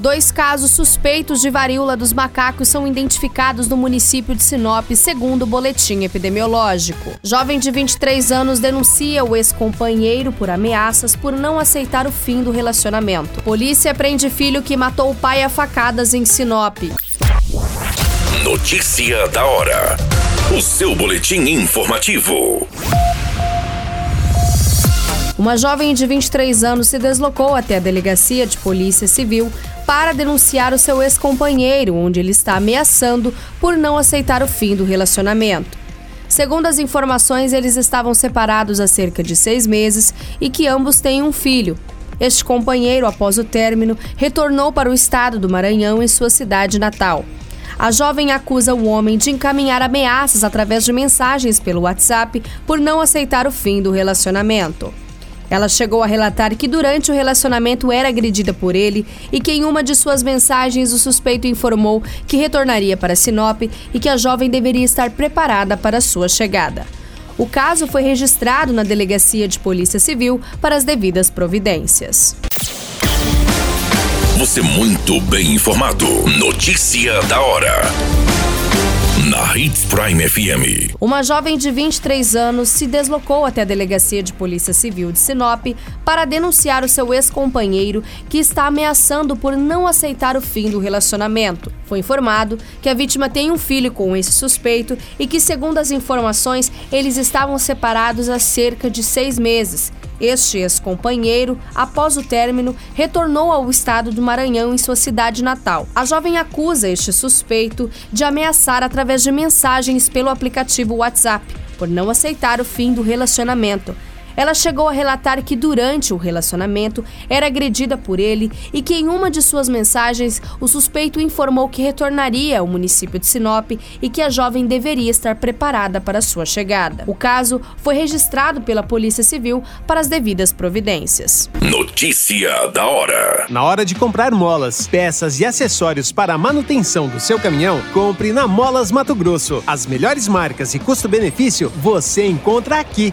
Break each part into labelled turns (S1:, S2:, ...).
S1: Dois casos suspeitos de varíola dos macacos são identificados no município de Sinop, segundo o boletim epidemiológico. Jovem de 23 anos denuncia o ex-companheiro por ameaças por não aceitar o fim do relacionamento. Polícia prende filho que matou o pai a facadas em Sinop.
S2: Notícia da hora. O seu boletim informativo.
S1: Uma jovem de 23 anos se deslocou até a delegacia de polícia civil para denunciar o seu ex-companheiro, onde ele está ameaçando por não aceitar o fim do relacionamento. Segundo as informações, eles estavam separados há cerca de seis meses e que ambos têm um filho. Este companheiro, após o término, retornou para o estado do Maranhão em sua cidade natal. A jovem acusa o homem de encaminhar ameaças através de mensagens pelo WhatsApp por não aceitar o fim do relacionamento. Ela chegou a relatar que durante o relacionamento era agredida por ele e que em uma de suas mensagens o suspeito informou que retornaria para Sinop e que a jovem deveria estar preparada para sua chegada. O caso foi registrado na Delegacia de Polícia Civil para as devidas providências.
S2: Você muito bem informado. Notícia da hora na Hits Prime FM.
S1: Uma jovem de 23 anos se deslocou até a delegacia de Polícia Civil de Sinop para denunciar o seu ex-companheiro que está ameaçando por não aceitar o fim do relacionamento. Foi informado que a vítima tem um filho com esse suspeito e que, segundo as informações, eles estavam separados há cerca de seis meses este ex-companheiro, após o término, retornou ao estado do Maranhão em sua cidade natal. A jovem acusa este suspeito de ameaçar através de mensagens pelo aplicativo WhatsApp, por não aceitar o fim do relacionamento. Ela chegou a relatar que durante o relacionamento era agredida por ele e que em uma de suas mensagens o suspeito informou que retornaria ao município de Sinop e que a jovem deveria estar preparada para sua chegada. O caso foi registrado pela Polícia Civil para as devidas providências.
S2: Notícia da hora.
S3: Na hora de comprar molas, peças e acessórios para a manutenção do seu caminhão, compre na Molas Mato Grosso. As melhores marcas e custo-benefício você encontra aqui.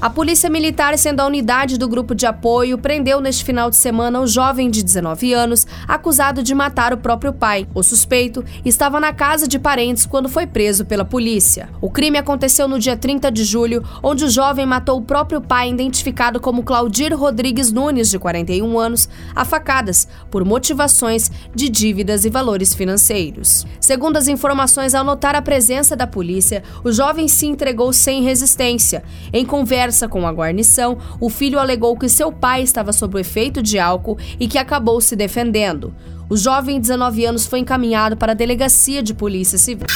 S1: A Polícia Militar, sendo a unidade do grupo de apoio, prendeu neste final de semana o jovem de 19 anos, acusado de matar o próprio pai. O suspeito estava na casa de parentes quando foi preso pela polícia. O crime aconteceu no dia 30 de julho, onde o jovem matou o próprio pai, identificado como Claudir Rodrigues Nunes, de 41 anos, a facadas, por motivações de dívidas e valores financeiros. Segundo as informações, ao notar a presença da polícia, o jovem se entregou sem resistência. Em conversa, conversa com a guarnição, o filho alegou que seu pai estava sob o efeito de álcool e que acabou se defendendo. O jovem de 19 anos foi encaminhado para a delegacia de polícia civil.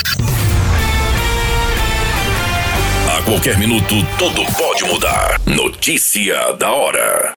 S2: A qualquer minuto, tudo pode mudar. Notícia da hora.